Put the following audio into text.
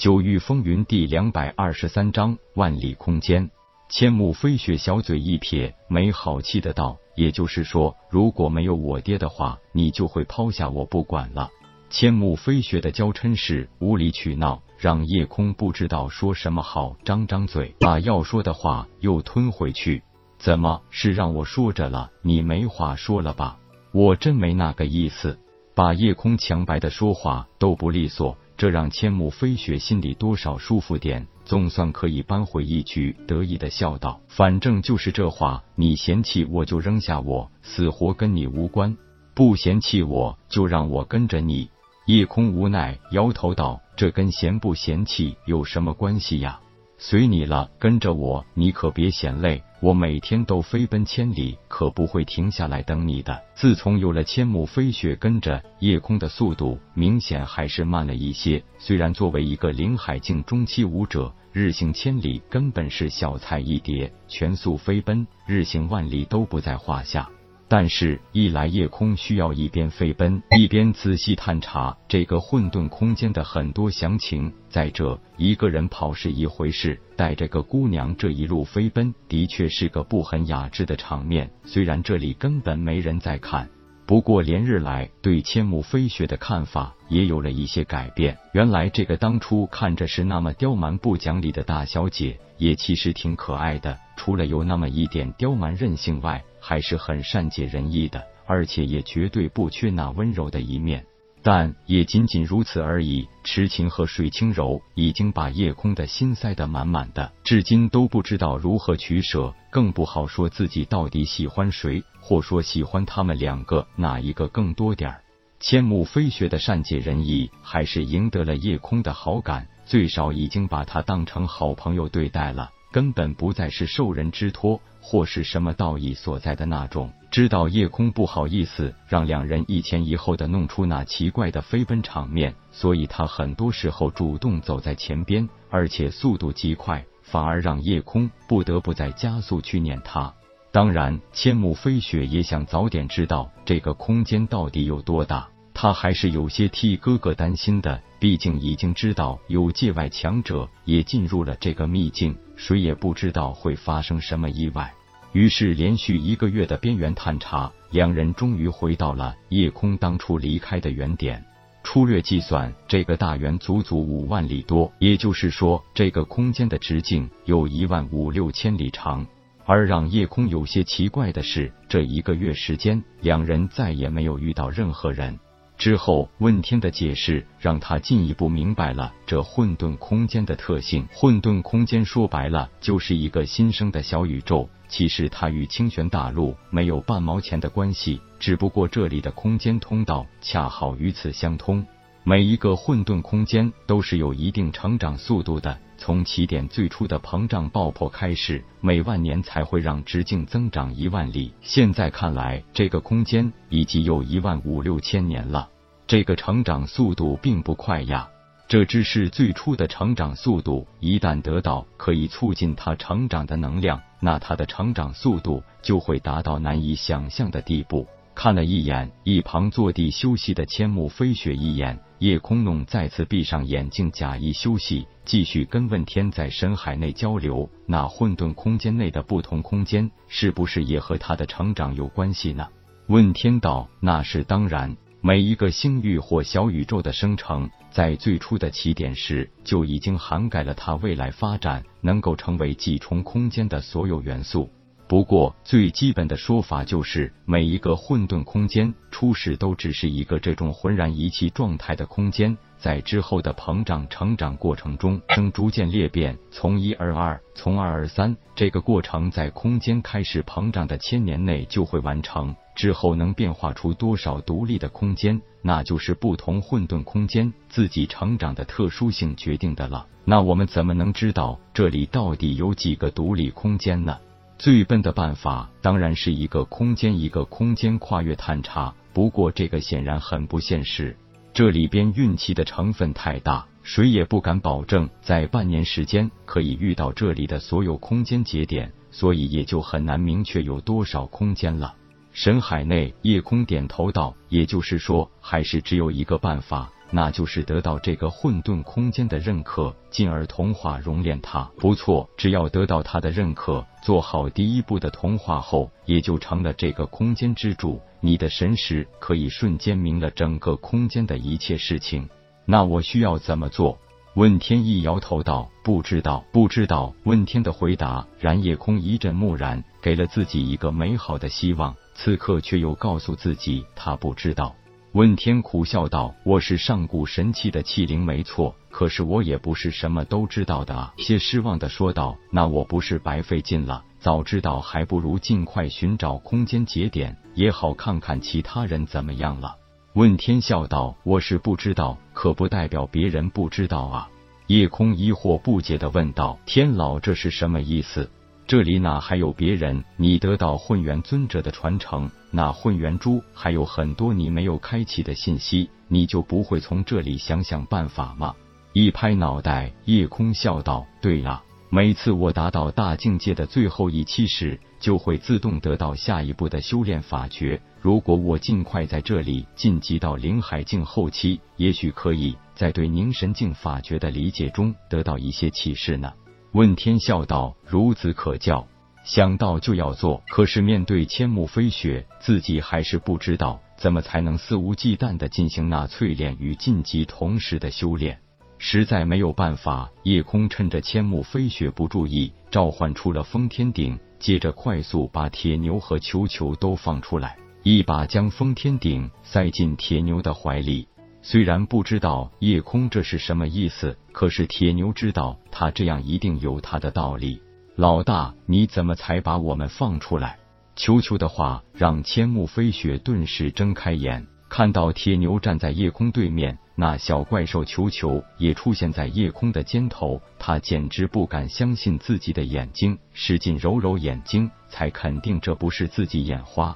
九域风云第两百二十三章万里空间。千木飞雪小嘴一撇，没好气的道：“也就是说，如果没有我爹的话，你就会抛下我不管了。”千木飞雪的娇嗔式无理取闹，让夜空不知道说什么好，张张嘴，把要说的话又吞回去。怎么是让我说着了，你没话说了吧？我真没那个意思。把夜空强白的说话都不利索。这让千木飞雪心里多少舒服点，总算可以扳回一局，得意的笑道：“反正就是这话，你嫌弃我就扔下我，死活跟你无关；不嫌弃我就让我跟着你。”夜空无奈摇头道：“这跟嫌不嫌弃有什么关系呀？”随你了，跟着我，你可别嫌累。我每天都飞奔千里，可不会停下来等你的。自从有了千亩飞雪跟着，夜空的速度明显还是慢了一些。虽然作为一个灵海境中期武者，日行千里根本是小菜一碟，全速飞奔，日行万里都不在话下。但是，一来夜空需要一边飞奔，一边仔细探查这个混沌空间的很多详情；再者，一个人跑是一回事，带着个姑娘这一路飞奔，的确是个不很雅致的场面。虽然这里根本没人在看。不过连日来对千木飞雪的看法也有了一些改变。原来这个当初看着是那么刁蛮不讲理的大小姐，也其实挺可爱的。除了有那么一点刁蛮任性外，还是很善解人意的，而且也绝对不缺那温柔的一面。但也仅仅如此而已。痴情和水清柔已经把夜空的心塞得满满的，至今都不知道如何取舍，更不好说自己到底喜欢谁，或说喜欢他们两个哪一个更多点儿。千木飞雪的善解人意，还是赢得了夜空的好感，最少已经把他当成好朋友对待了。根本不再是受人之托或是什么道义所在的那种。知道夜空不好意思让两人一前一后的弄出那奇怪的飞奔场面，所以他很多时候主动走在前边，而且速度极快，反而让夜空不得不在加速去撵他。当然，千木飞雪也想早点知道这个空间到底有多大。他还是有些替哥哥担心的，毕竟已经知道有界外强者也进入了这个秘境，谁也不知道会发生什么意外。于是，连续一个月的边缘探查，两人终于回到了夜空当初离开的原点。粗略计算，这个大圆足足五万里多，也就是说，这个空间的直径有一万五六千里长。而让夜空有些奇怪的是，这一个月时间，两人再也没有遇到任何人。之后，问天的解释让他进一步明白了这混沌空间的特性。混沌空间说白了就是一个新生的小宇宙，其实它与清玄大陆没有半毛钱的关系，只不过这里的空间通道恰好与此相通。每一个混沌空间都是有一定成长速度的，从起点最初的膨胀爆破开始，每万年才会让直径增长一万里。现在看来，这个空间已经有一万五六千年了，这个成长速度并不快呀。这只是最初的成长速度，一旦得到可以促进它成长的能量，那它的成长速度就会达到难以想象的地步。看了一眼一旁坐地休息的千木飞雪一眼，叶空弄再次闭上眼睛，假意休息，继续跟问天在深海内交流。那混沌空间内的不同空间，是不是也和他的成长有关系呢？问天道：“那是当然，每一个星域或小宇宙的生成，在最初的起点时，就已经涵盖了它未来发展能够成为几重空间的所有元素。”不过，最基本的说法就是，每一个混沌空间初始都只是一个这种浑然一气状态的空间，在之后的膨胀成长过程中，正逐渐裂变，从一而二，从二而三。这个过程在空间开始膨胀的千年内就会完成。之后能变化出多少独立的空间，那就是不同混沌空间自己成长的特殊性决定的了。那我们怎么能知道这里到底有几个独立空间呢？最笨的办法当然是一个空间一个空间跨越探查，不过这个显然很不现实。这里边运气的成分太大，谁也不敢保证在半年时间可以遇到这里的所有空间节点，所以也就很难明确有多少空间了。神海内，夜空点头道：“也就是说，还是只有一个办法，那就是得到这个混沌空间的认可，进而同化熔炼它。不错，只要得到它的认可，做好第一步的同化后，也就成了这个空间之主。你的神识可以瞬间明了整个空间的一切事情。那我需要怎么做？问天一摇头道：“不知道，不知道。”问天的回答，然夜空一阵木然，给了自己一个美好的希望。此刻却又告诉自己，他不知道。问天苦笑道：“我是上古神器的器灵，没错，可是我也不是什么都知道的啊。”些失望的说道：“那我不是白费劲了？早知道，还不如尽快寻找空间节点，也好看看其他人怎么样了。”问天笑道：“我是不知道，可不代表别人不知道啊。”夜空疑惑不解的问道：“天老，这是什么意思？”这里哪还有别人？你得到混元尊者的传承，那混元珠还有很多你没有开启的信息，你就不会从这里想想办法吗？一拍脑袋，夜空笑道：“对了，每次我达到大境界的最后一期时，就会自动得到下一步的修炼法诀。如果我尽快在这里晋级到灵海境后期，也许可以在对凝神境法诀的理解中得到一些启示呢。”问天笑道：“孺子可教，想到就要做。可是面对千木飞雪，自己还是不知道怎么才能肆无忌惮的进行那淬炼与晋级同时的修炼，实在没有办法。”夜空趁着千木飞雪不注意，召唤出了封天鼎，接着快速把铁牛和球球都放出来，一把将封天鼎塞进铁牛的怀里。虽然不知道夜空这是什么意思，可是铁牛知道他这样一定有他的道理。老大，你怎么才把我们放出来？球球的话让千木飞雪顿时睁开眼，看到铁牛站在夜空对面，那小怪兽球球也出现在夜空的肩头，他简直不敢相信自己的眼睛，使劲揉揉眼睛，才肯定这不是自己眼花。